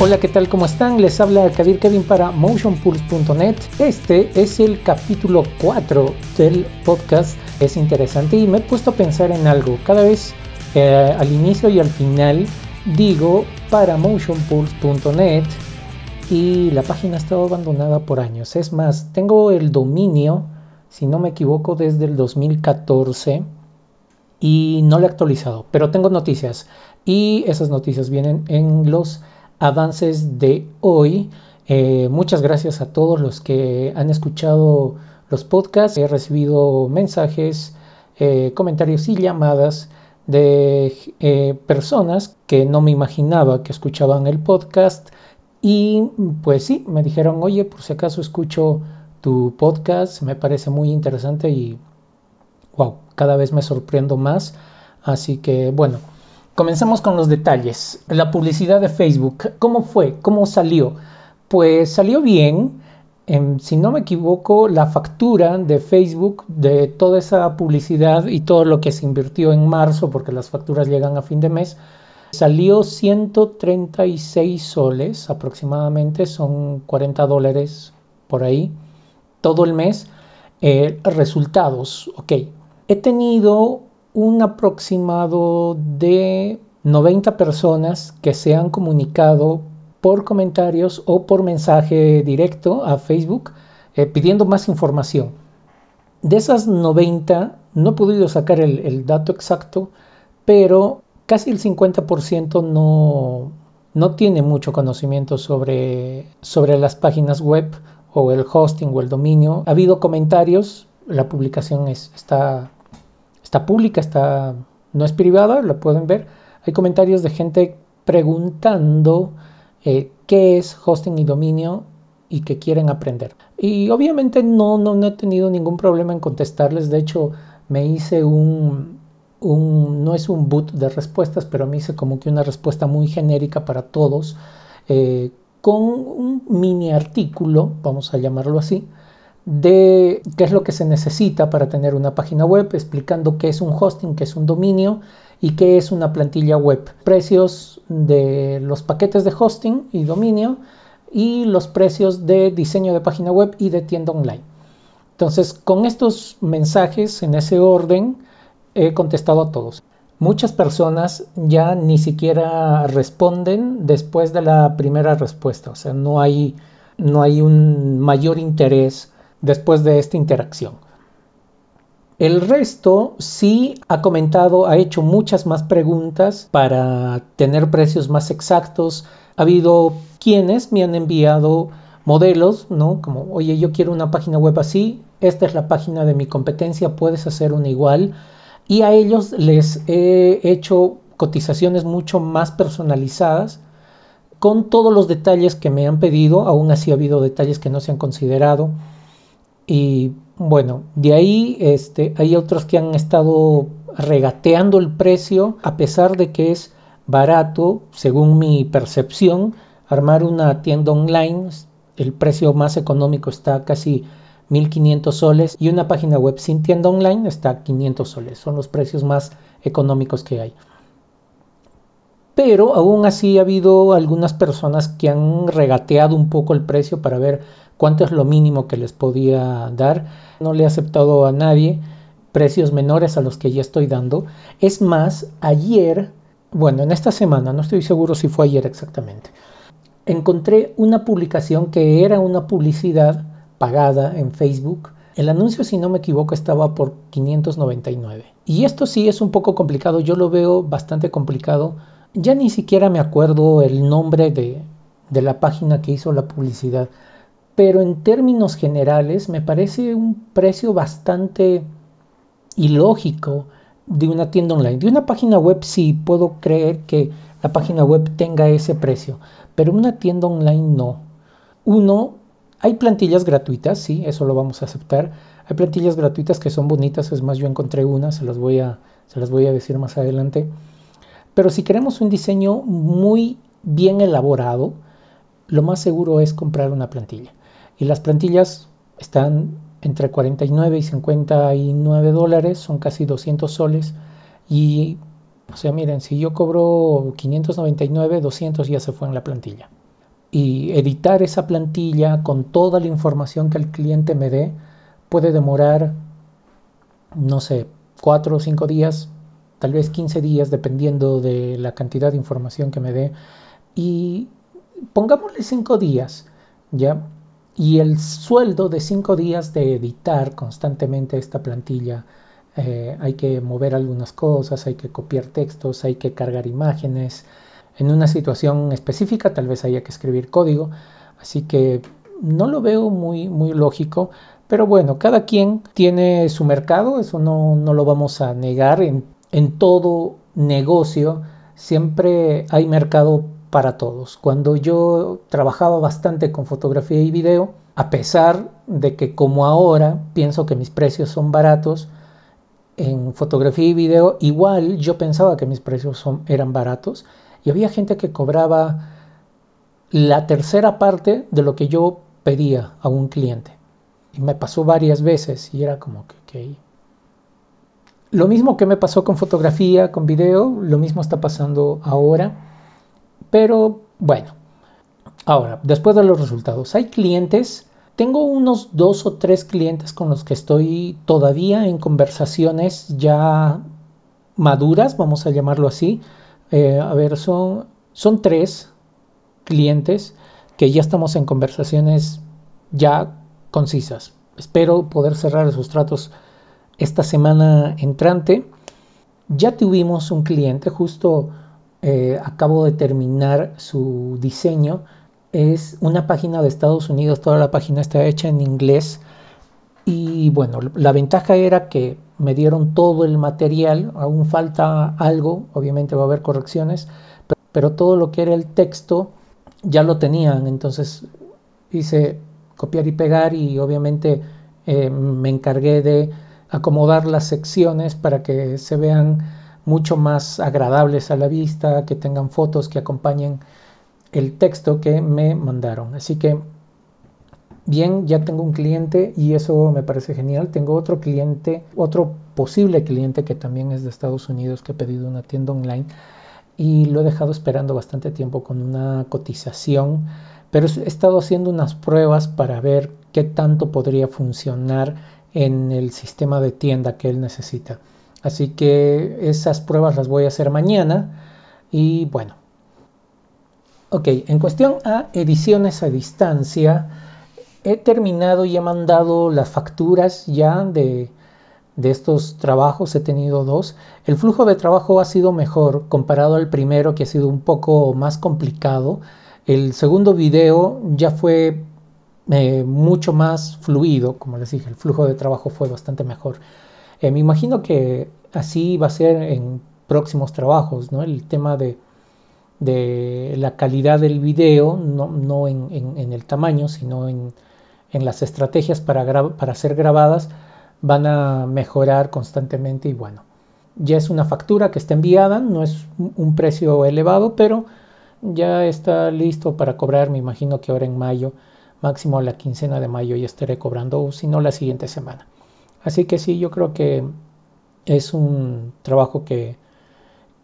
Hola, ¿qué tal? ¿Cómo están? Les habla Kadir Kevin para motionpulse.net. Este es el capítulo 4 del podcast. Es interesante y me he puesto a pensar en algo. Cada vez eh, al inicio y al final digo para motionpulse.net y la página ha estado abandonada por años. Es más, tengo el dominio, si no me equivoco, desde el 2014 y no lo he actualizado, pero tengo noticias y esas noticias vienen en los avances de hoy. Eh, muchas gracias a todos los que han escuchado los podcasts. He recibido mensajes, eh, comentarios y llamadas de eh, personas que no me imaginaba que escuchaban el podcast. Y pues sí, me dijeron, oye, por si acaso escucho tu podcast, me parece muy interesante y wow, cada vez me sorprendo más. Así que bueno, Comencemos con los detalles. La publicidad de Facebook, ¿cómo fue? ¿Cómo salió? Pues salió bien. si no me equivoco, la factura de Facebook de toda esa publicidad y todo lo que se invirtió en marzo, porque las facturas llegan a fin de mes, salió 136 soles aproximadamente, son 40 dólares por ahí, todo el mes. Eh, resultados, ok. He tenido un aproximado de 90 personas que se han comunicado por comentarios o por mensaje directo a Facebook eh, pidiendo más información. De esas 90, no he podido sacar el, dato exacto, pero casi el 50% no, no tiene mucho conocimiento sobre, sobre las páginas web o el hosting o el dominio. Ha habido comentarios, la publicación está Está pública, está, no es privada, lo pueden ver. Hay comentarios de gente preguntando eh, qué es hosting y dominio y que quieren aprender. Y obviamente no, no, no he tenido ningún problema en contestarles. De hecho, me hice un, un, no es un boot de respuestas, pero me hice como que una respuesta muy genérica para todos, eh, con un mini artículo, vamos a llamarlo así, de qué es lo que se necesita para tener una página web, explicando qué es un hosting, qué es un dominio y qué es una plantilla web. Precios de los paquetes de hosting y dominio y los precios de diseño de página web y de tienda online. Entonces, con estos mensajes en ese orden, he contestado a todos. Muchas personas ya ni siquiera responden después de la primera respuesta, o sea, no hay, no hay un mayor interés después de esta interacción. El resto sí ha comentado, ha hecho muchas más preguntas para tener precios más exactos. Ha habido quienes me han enviado modelos, ¿no? Como, oye, yo quiero una página web así, esta es la página de mi competencia, puedes hacer una igual. Y a ellos les he hecho cotizaciones mucho más personalizadas con todos los detalles que me han pedido, aún así ha habido detalles que no se han considerado. Y bueno, de ahí este, hay otros que han estado regateando el precio, a pesar de que es barato, según mi percepción, armar una tienda online, el precio más económico está casi 1500 soles y una página web sin tienda online está 500 soles. Son los precios más económicos que hay. Pero aún así ha habido algunas personas que han regateado un poco el precio para ver cuánto es lo mínimo que les podía dar. No le he aceptado a nadie precios menores a los que ya estoy dando. Es más, ayer, bueno, en esta semana, no estoy seguro si fue ayer exactamente, encontré una publicación que era una publicidad pagada en Facebook. El anuncio, si no me equivoco, estaba por 599. Y esto sí es un poco complicado, yo lo veo bastante complicado. Ya ni siquiera me acuerdo el nombre de, de la página que hizo la publicidad pero en términos generales me parece un precio bastante ilógico de una tienda online. De una página web sí puedo creer que la página web tenga ese precio, pero una tienda online no. Uno, hay plantillas gratuitas, sí, eso lo vamos a aceptar. Hay plantillas gratuitas que son bonitas, es más, yo encontré una, se las voy a, se las voy a decir más adelante. Pero si queremos un diseño muy bien elaborado, lo más seguro es comprar una plantilla. Y las plantillas están entre 49 y 59 dólares, son casi 200 soles. Y, o sea, miren, si yo cobro 599, 200 ya se fue en la plantilla. y editar esa plantilla con toda la información que el cliente me dé puede demorar, no sé, 4 o 5 días, tal vez 15 días, dependiendo de la cantidad de información que me dé. Y pongámosle 5 días, ¿ya? Y el sueldo de 5 días de editar constantemente esta plantilla, eh, hay que mover algunas cosas, hay que copiar textos, hay que cargar imágenes, en una situación específica tal vez haya que escribir código, así que no lo veo muy, muy lógico, pero bueno, cada quien tiene su mercado, eso no, no lo vamos a negar, en, en todo negocio siempre hay mercado para todos. Cuando yo trabajaba bastante con fotografía y video, a pesar de que como ahora pienso que mis precios son baratos, en fotografía y video igual yo pensaba que mis precios eran baratos y había gente que cobraba la tercera parte de lo que yo pedía a un cliente. Y me pasó varias veces y era como que... Lo mismo que me pasó con fotografía, con video, lo mismo está pasando ahora. Pero bueno, ahora, después de los resultados, hay clientes, tengo unos dos o tres clientes con los que estoy todavía en conversaciones ya maduras, vamos a llamarlo así, eh, a ver, son, son tres clientes que ya estamos en conversaciones ya concisas. Espero poder cerrar esos tratos esta semana entrante. Ya tuvimos un cliente, justo eh, acabo de terminar su diseño. Es una página de Estados Unidos, toda la página está hecha en inglés. Y bueno, la ventaja era que me dieron todo el material, aún falta algo, obviamente va a haber correcciones, pero todo lo que era el texto ya lo tenían, entonces hice copiar y pegar y obviamente eh, me encargué de acomodar las secciones para que se vean mucho más agradables a la vista, que tengan fotos que acompañen el texto que me mandaron. Así que bien, ya tengo un cliente y eso me parece genial. Tengo otro cliente, otro posible cliente que también es de Estados Unidos que ha pedido una tienda online y lo he dejado esperando bastante tiempo con una cotización, pero he estado haciendo unas pruebas para ver qué tanto podría funcionar en el sistema de tienda que él necesita. Así que esas pruebas las voy a hacer mañana y bueno. Ok, en cuestión a ediciones a distancia, he terminado y he mandado las facturas ya de, estos trabajos, he tenido dos. El flujo de trabajo ha sido mejor comparado al primero que ha sido un poco más complicado. El segundo video ya fue eh, mucho más fluido, como les dije, el flujo de trabajo fue bastante mejor. Eh, me imagino que así va a ser en próximos trabajos, ¿no? El tema de, la calidad del video, no, en el tamaño, sino en, las estrategias para, para ser grabadas van a mejorar constantemente y bueno, ya es una factura que está enviada, no es un precio elevado, pero ya está listo para cobrar, me imagino que ahora en mayo, máximo la quincena de mayo ya estaré cobrando, o si no la siguiente semana. Así que sí, yo creo que es un trabajo que,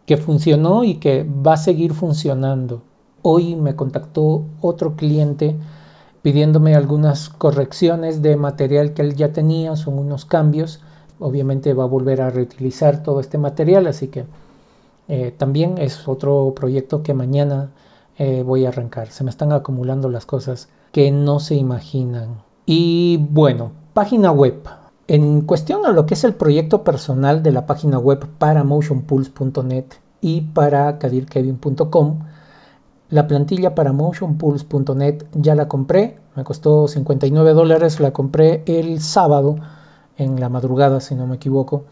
que funcionó y que va a seguir funcionando. Hoy me contactó otro cliente pidiéndome algunas correcciones de material que él ya tenía, son unos cambios. Obviamente va a volver a reutilizar todo este material, así que eh, también es otro proyecto que mañana eh, voy a arrancar. Se me están acumulando las cosas que no se imaginan. Y bueno, página web. En cuestión a lo que es el proyecto personal de la página web para motionpulse.net y para kadirkevin.com, la plantilla para motionpulse.net ya la compré, me costó 59 dólares, la compré el sábado en la madrugada si no me equivoco.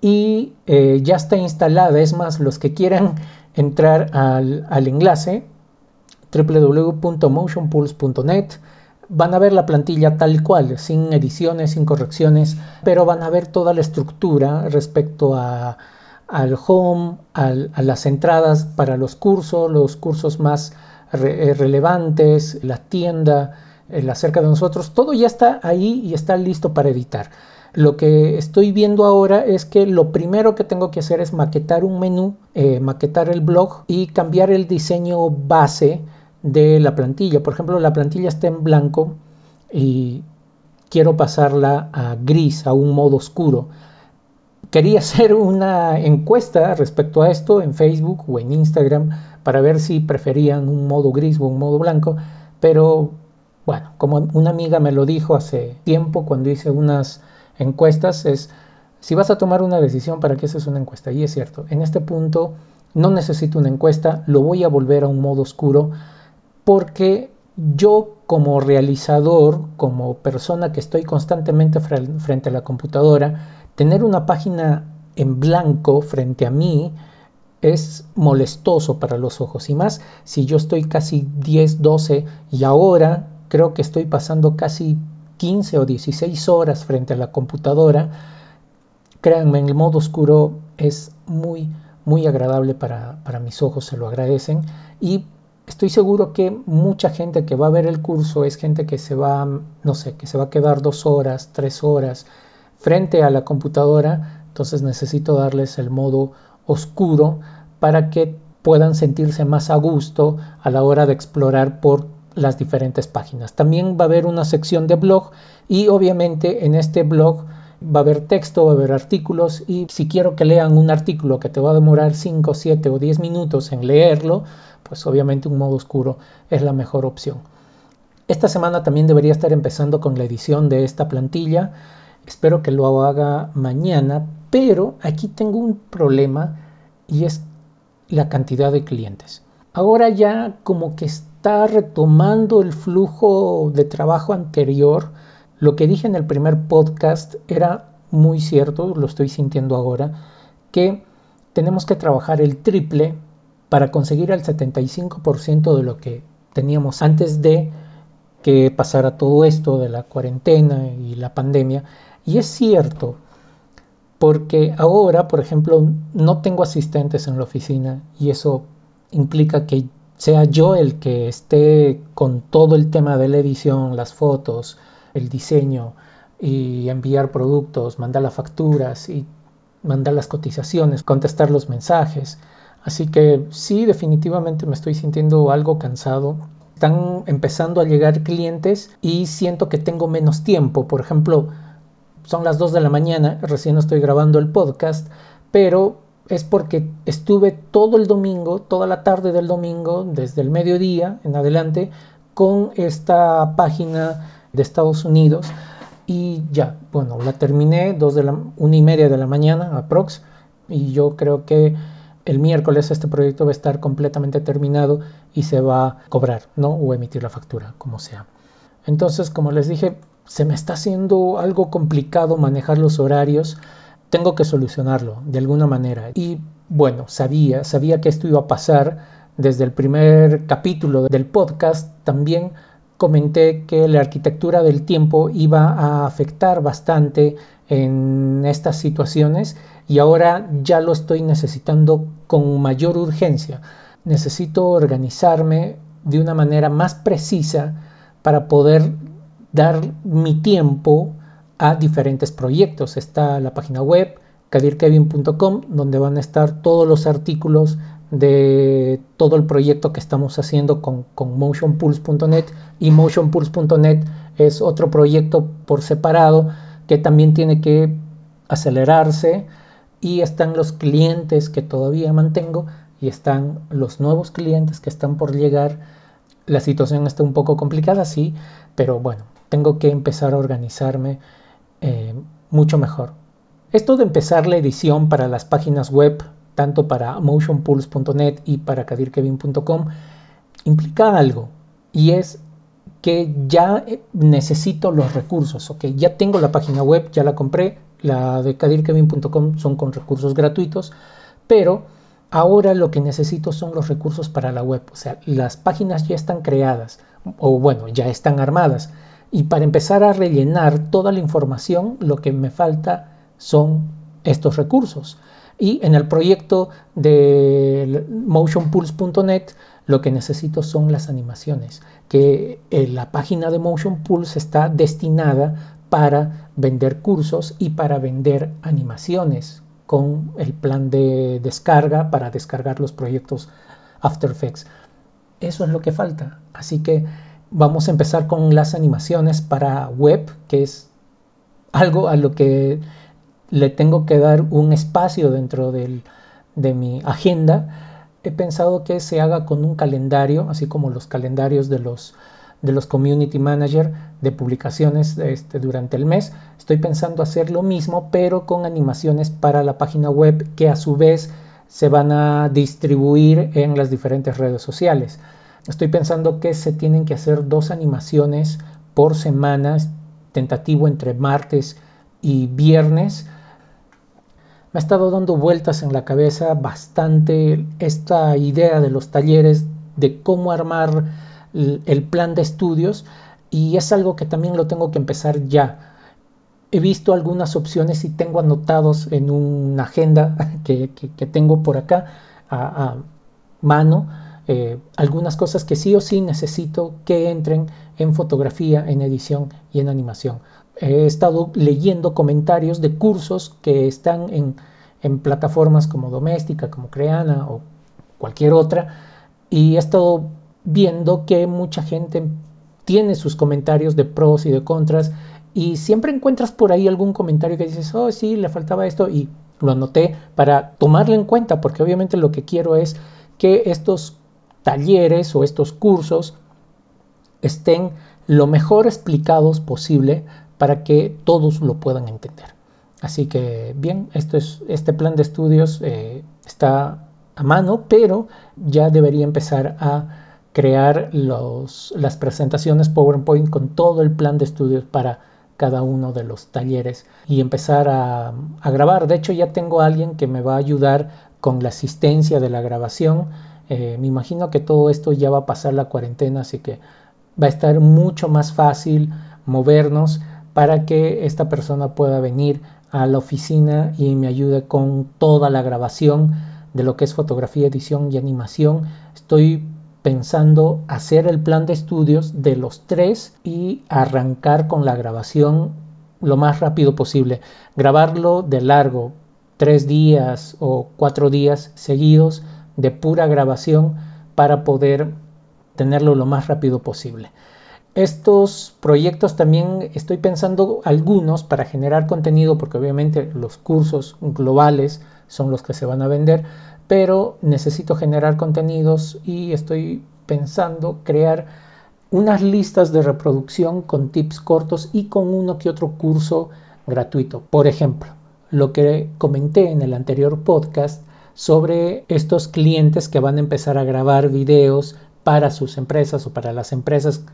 Y eh, ya está instalada, es más, los que quieran entrar al, al enlace www.motionpulse.net van a ver la plantilla tal cual, sin ediciones, sin correcciones, pero van a ver toda la estructura respecto a al home, a las entradas para los cursos, los cursos más eh, relevantes, la tienda, el acerca de nosotros, todo ya está ahí y está listo para editar. Lo que estoy viendo ahora es que lo primero que tengo que hacer es maquetar un menú, eh, maquetar el blog y cambiar el diseño base de la plantilla. Por ejemplo, la plantilla está en blanco y quiero pasarla a gris, a un modo oscuro. Quería hacer una encuesta respecto a esto en Facebook o en Instagram para ver si preferían un modo gris o un modo blanco, pero bueno, como una amiga me lo dijo hace tiempo cuando hice unas encuestas, es si vas a tomar una decisión, ¿para qué haces una encuesta? Y es cierto, en este punto no necesito una encuesta, lo voy a volver a un modo oscuro porque yo como realizador, como persona que estoy constantemente frente a la computadora, tener una página en blanco frente a mí es molestoso para los ojos y más si yo estoy casi 10, 12 y ahora creo que estoy pasando casi 15 o 16 horas frente a la computadora. Créanme, el modo oscuro es muy, muy agradable para, para mis ojos, se lo agradecen y estoy seguro que mucha gente que va a ver el curso es gente que se va, no sé, que se va a quedar dos horas, tres horas frente a la computadora, entonces necesito darles el modo oscuro para que puedan sentirse más a gusto a la hora de explorar por las diferentes páginas. También va a haber una sección de blog y obviamente en este blog va a haber texto, va a haber artículos y si quiero que lean un artículo que te va a demorar 5, 7 o 10 minutos en leerlo, pues obviamente un modo oscuro es la mejor opción. Esta semana también debería estar empezando con la edición de esta plantilla. Espero que lo haga mañana, pero aquí tengo un problema y es la cantidad de clientes. Ahora ya como que está retomando el flujo de trabajo anterior. Lo que dije en el primer podcast era muy cierto, lo estoy sintiendo ahora, que tenemos que trabajar el triple para conseguir el 75% de lo que teníamos antes de que pasara todo esto de la cuarentena y la pandemia. Y es cierto, porque ahora, por ejemplo, no tengo asistentes en la oficina y eso implica que sea yo el que esté con todo el tema de la edición, las fotos, el diseño y enviar productos, mandar las facturas y mandar las cotizaciones, contestar los mensajes. Así que sí, definitivamente me estoy sintiendo algo cansado. Están empezando a llegar clientes y siento que tengo menos tiempo. Por ejemplo, son las 2 de la mañana, recién estoy grabando el podcast, pero es porque estuve todo el domingo, toda la tarde del domingo, desde el mediodía en adelante, con esta página de Estados Unidos y ya, bueno, la terminé dos de la y media de la mañana aprox y yo creo que el miércoles este proyecto va a estar completamente terminado y se va a cobrar, ¿no? O emitir la factura, como sea. Entonces, como les dije, se me está haciendo algo complicado manejar los horarios. Tengo que solucionarlo de alguna manera. Y bueno, sabía, sabía que esto iba a pasar. Desde el primer capítulo del podcast también comenté que la arquitectura del tiempo iba a afectar bastante en estas situaciones y ahora ya lo estoy necesitando con mayor urgencia. Necesito organizarme de una manera más precisa para poder dar mi tiempo a diferentes proyectos. Está la página web kadirkevin.com donde van a estar todos los artículos de todo el proyecto que estamos haciendo con, con motionpulse.net y motionpulse.net es otro proyecto por separado que también tiene que acelerarse y están los clientes que todavía mantengo y están los nuevos clientes que están por llegar. La situación está un poco complicada, sí, pero bueno, tengo que empezar a organizarme eh, mucho mejor. Esto de empezar la edición para las páginas web, tanto para motionpulse.net y para kadirkevin.com, implica algo y es que ya necesito los recursos, ok, ya tengo la página web, ya la compré, la de kadirkevin.com son con recursos gratuitos, pero ahora lo que necesito son los recursos para la web. O sea, las páginas ya están creadas o bueno, ya están armadas. Y para empezar a rellenar toda la información, lo que me falta son estos recursos. Y en el proyecto de motionpulse.net lo que necesito son las animaciones, que eh, la página de Motion Pulse está destinada para vender cursos y para vender animaciones con el plan de descarga para descargar los proyectos After Effects. eso es lo que falta. Así que vamos a empezar con las animaciones para web, que es algo a lo que le tengo que dar un espacio dentro de mi agenda. He pensado que se haga con un calendario, así como los calendarios de los, de los community manager de publicaciones este, durante el mes. Estoy pensando hacer lo mismo, pero con animaciones para la página web que a su vez se van a distribuir en las diferentes redes sociales. Estoy pensando que se tienen que hacer dos animaciones por semana, tentativo entre martes y viernes. Me ha estado dando vueltas en la cabeza bastante esta idea de los talleres, de cómo armar el plan de estudios y es algo que también lo tengo que empezar ya. He visto algunas opciones y tengo anotados en una agenda que, tengo por acá a, mano eh, algunas cosas que sí o sí necesito que entren en fotografía, en edición y en animación. He estado leyendo comentarios de cursos que están en, en plataformas como Doméstica, como Creana o cualquier otra y he estado viendo que mucha gente tiene sus comentarios de pros y de contras y siempre encuentras por ahí algún comentario que dices, oh sí, le faltaba esto y lo anoté para tomarlo en cuenta porque obviamente lo que quiero es que estos talleres o estos cursos estén lo mejor explicados posible para que todos lo puedan entender. Así que bien, esto es, este plan de estudios eh, está a mano, pero ya debería empezar a crear las presentaciones PowerPoint con todo el plan de estudios para cada uno de los talleres y empezar a, grabar. De hecho, ya tengo a alguien que me va a ayudar con la asistencia de la grabación. Eh, me imagino que todo esto ya va a pasar la cuarentena, así que va a estar mucho más fácil movernos para que esta persona pueda venir a la oficina y me ayude con toda la grabación de lo que es fotografía, edición y animación. Estoy pensando hacer el plan de estudios de los tres y arrancar con la grabación lo más rápido posible. Grabarlo de largo, tres días o cuatro días seguidos de pura grabación para poder tenerlo lo más rápido posible. Estos proyectos también estoy pensando algunos para generar contenido porque obviamente los cursos globales son los que se van a vender, pero necesito generar contenidos y estoy pensando crear unas listas de reproducción con tips cortos y con uno que otro curso gratuito. Por ejemplo, lo que comenté en el anterior podcast sobre estos clientes que van a empezar a grabar videos para sus empresas o para las empresas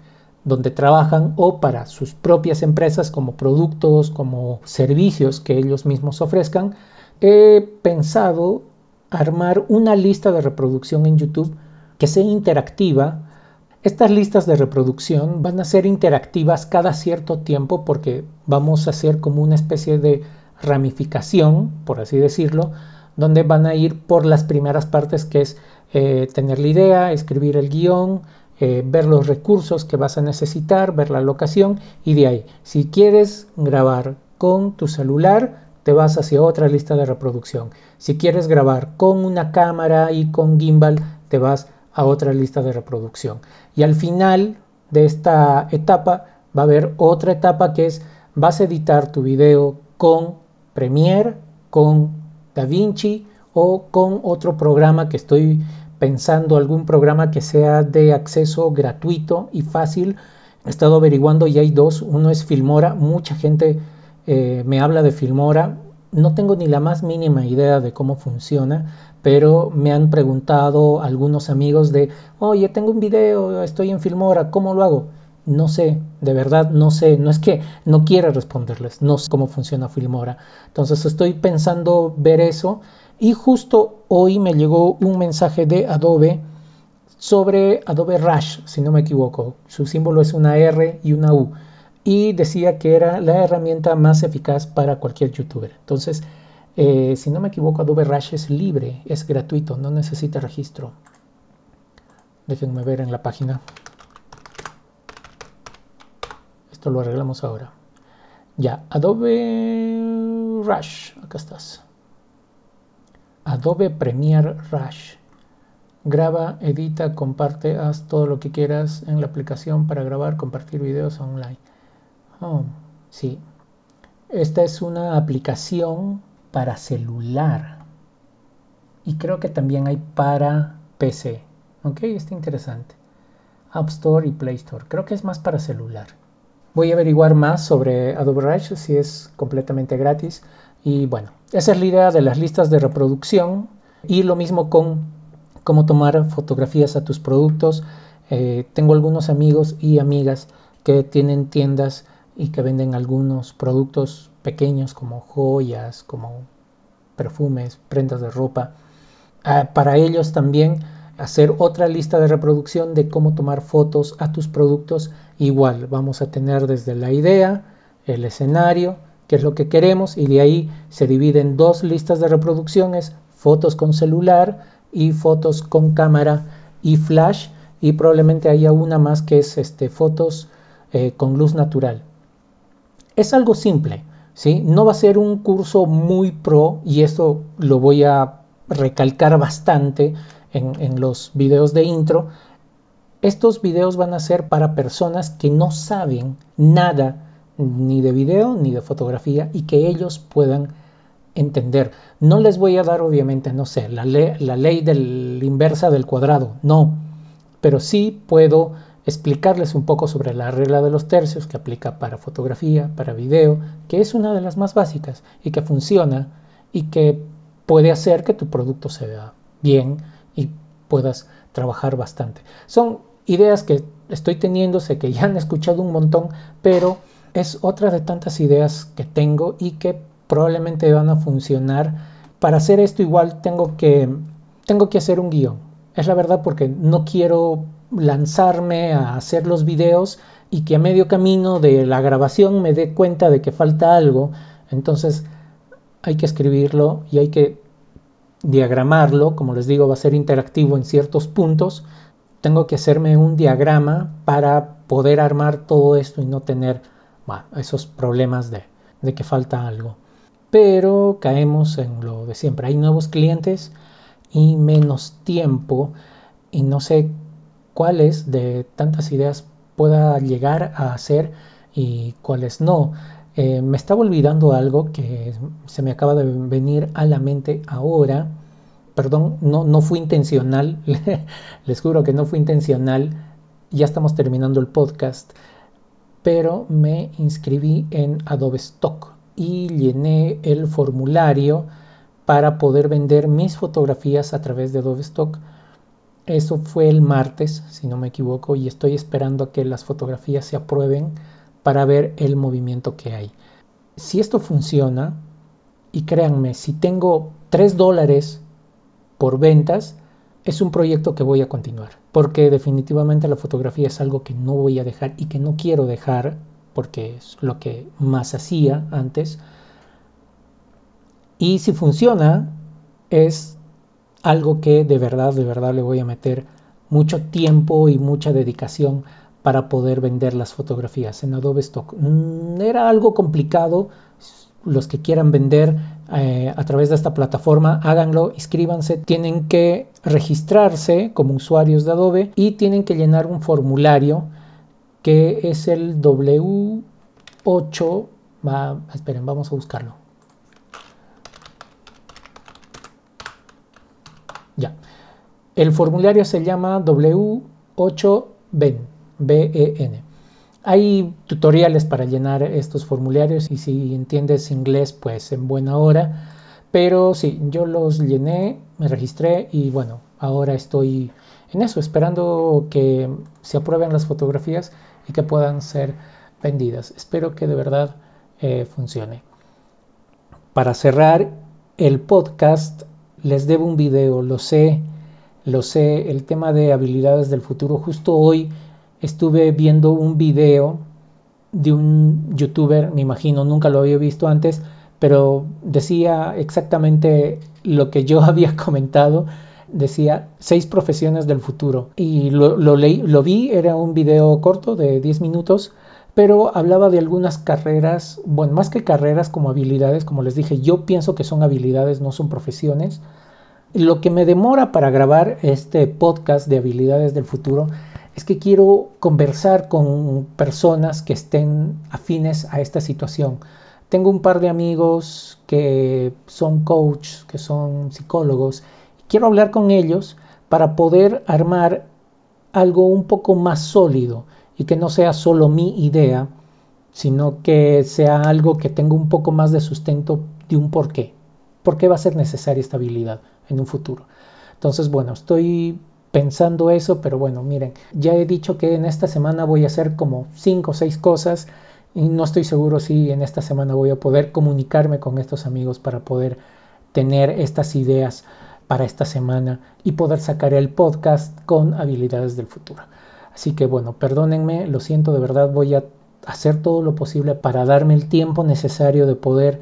donde trabajan o para sus propias empresas como productos, como servicios que ellos mismos ofrezcan, he pensado armar una lista de reproducción en YouTube que sea interactiva. Estas listas de reproducción van a ser interactivas cada cierto tiempo porque vamos a hacer como una especie de ramificación, por así decirlo, donde van a ir por las primeras partes que es eh, tener la idea, escribir el guion, eh, ver los recursos que vas a necesitar, ver la locación y de ahí, si quieres grabar con tu celular, te vas hacia otra lista de reproducción. Si quieres grabar con una cámara y con gimbal, te vas a otra lista de reproducción. Y al final de esta etapa va a haber otra etapa que es vas a editar tu video con Premiere, con DaVinci o con otro programa que estoy pensando, algún programa que sea de acceso gratuito y fácil. He estado averiguando y hay dos. Uno es Filmora. Mucha gente eh, me habla de Filmora. No tengo ni la más mínima idea de cómo funciona, pero me han preguntado algunos amigos de, oye, tengo un video, estoy en Filmora, ¿cómo lo hago? No sé, de verdad no sé, no es que no quiera responderles, no sé cómo funciona Filmora. Entonces estoy pensando ver eso y justo hoy me llegó un mensaje de Adobe sobre Adobe Rush, si no me equivoco. Su símbolo es una R y una U y decía que era la herramienta más eficaz para cualquier youtuber. Entonces, eh, si no me equivoco, Adobe Rush es libre, es gratuito, no necesita registro. Déjenme ver en la página. Esto lo arreglamos ahora. Ya, Adobe Rush, acá estás. Adobe Premiere Rush. graba, edita, comparte, haz todo lo que quieras en la aplicación para grabar, compartir videos online. Oh, sí. Esta es una aplicación para celular. Y creo que también hay para PC. Ok, está interesante. App Store y Play Store. Creo que es más para celular. Voy a averiguar más sobre Adobe Rush si es completamente gratis. Y bueno, esa es la idea de las listas de reproducción. Y lo mismo con cómo tomar fotografías a tus productos. Eh, tengo algunos amigos y amigas que tienen tiendas y que venden algunos productos pequeños como joyas, como perfumes, prendas de ropa. Ah, para ellos también hacer otra lista de reproducción de cómo tomar fotos a tus productos. Igual vamos a tener desde la idea, el escenario, que es lo que queremos, y de ahí se dividen dos listas de reproducciones, fotos con celular y fotos con cámara y flash y probablemente haya una más que es este, fotos eh, con luz natural. Es algo simple, ¿sí? No va a ser un curso muy pro y esto lo voy a recalcar bastante en, en los videos de intro. Estos videos van a ser para personas que no saben nada ni de video ni de fotografía y que ellos puedan entender. No les voy a dar, obviamente, no sé, la, ley del inversa del cuadrado, no, pero sí puedo explicarles un poco sobre la regla de los tercios que aplica para fotografía, para video, que es una de las más básicas y que funciona y que puede hacer que tu producto se vea bien y puedas trabajar bastante. Son ideas que estoy teniendo, sé que ya han escuchado un montón, pero es otra de tantas ideas que tengo y que probablemente van a funcionar. Para hacer esto igual tengo que, tengo que hacer un guion. Es la verdad porque no quiero lanzarme a hacer los videos y que a medio camino de la grabación me dé cuenta de que falta algo. Entonces hay que escribirlo y hay que diagramarlo. Como les digo, va a ser interactivo en ciertos puntos. Tengo que hacerme un diagrama para poder armar todo esto y no tener esos problemas de, de que falta algo pero caemos en lo de siempre. Hay nuevos clientes y menos tiempo y no sé cuáles de tantas ideas pueda llegar a hacer y cuáles no. Eh, me estaba olvidando algo que se me acaba de venir a la mente ahora. Perdón, no, no fue intencional. Les juro que no fue intencional. Ya estamos terminando el podcast. Pero me inscribí en Adobe Stock y llené el formulario para poder vender mis fotografías a través de Adobe Stock. Eso fue el martes, si no me equivoco, y estoy esperando a que las fotografías se aprueben para ver el movimiento que hay. Si esto funciona, y créanme, si tengo 3 dólares por ventas, es un proyecto que voy a continuar, porque definitivamente la fotografía es algo que no voy a dejar y que no quiero dejar porque es lo que más hacía antes. Y si funciona, es algo que de verdad, de verdad le voy a meter mucho tiempo y mucha dedicación para poder vender las fotografías en Adobe Stock. Mm, era algo complicado. Los que quieran vender eh, a través de esta plataforma, háganlo, inscríbanse. Tienen que registrarse como usuarios de Adobe y tienen que llenar un formulario que es el W8. Va, esperen, vamos a buscarlo. Ya. El formulario se llama W8BEN. B-E-N. Hay tutoriales para llenar estos formularios y si entiendes inglés, pues en buena hora. Pero sí, yo los llené, me registré y bueno, ahora estoy en eso, esperando que se aprueben las fotografías y que puedan ser vendidas. Espero que de verdad eh, funcione. Para cerrar el podcast, les debo un video, lo sé, lo sé, el tema de habilidades del futuro. Justo hoy estuve viendo un video de un youtuber, me imagino, nunca lo había visto antes, pero decía exactamente lo que yo había comentado decía seis profesiones del futuro y lo, leí, lo vi, era un video corto de 10 minutos, pero hablaba de algunas carreras, bueno, más que carreras como habilidades, como les dije, yo pienso que son habilidades, no son profesiones. Lo que me demora para grabar este podcast de habilidades del futuro es que quiero conversar con personas que estén afines a esta situación. Tengo un par de amigos que son coaches, que son psicólogos. Quiero hablar con ellos para poder armar algo un poco más sólido y que no sea solo mi idea, sino que sea algo que tenga un poco más de sustento de un porqué. ¿Por qué va a ser necesaria esta habilidad en un futuro? Entonces, bueno, estoy pensando eso, pero bueno, miren, ya he dicho que en esta semana voy a hacer como cinco o seis cosas y no estoy seguro si en esta semana voy a poder comunicarme con estos amigos para poder tener estas ideas para esta semana y poder sacar el podcast con habilidades del futuro. Así que bueno, perdónenme, lo siento de verdad, voy a hacer todo lo posible para darme el tiempo necesario de poder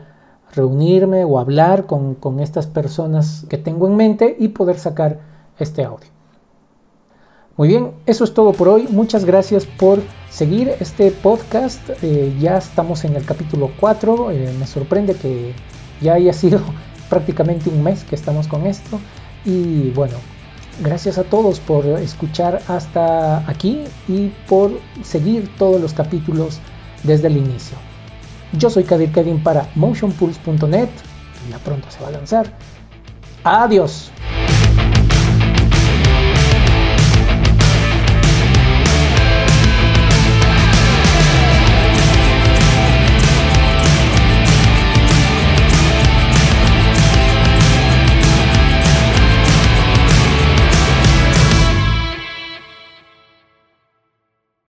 reunirme o hablar con, con estas personas que tengo en mente y poder sacar este audio. Muy bien, eso es todo por hoy. Muchas gracias por seguir este podcast. Eh, ya estamos en el capítulo 4. Eh, me sorprende que ya haya sido prácticamente un mes que estamos con esto. Y bueno, gracias a todos por escuchar hasta aquí y por seguir todos los capítulos desde el inicio. Yo soy Kadir Kevin para motionpulse.net. Ya pronto se va a lanzar. Adiós.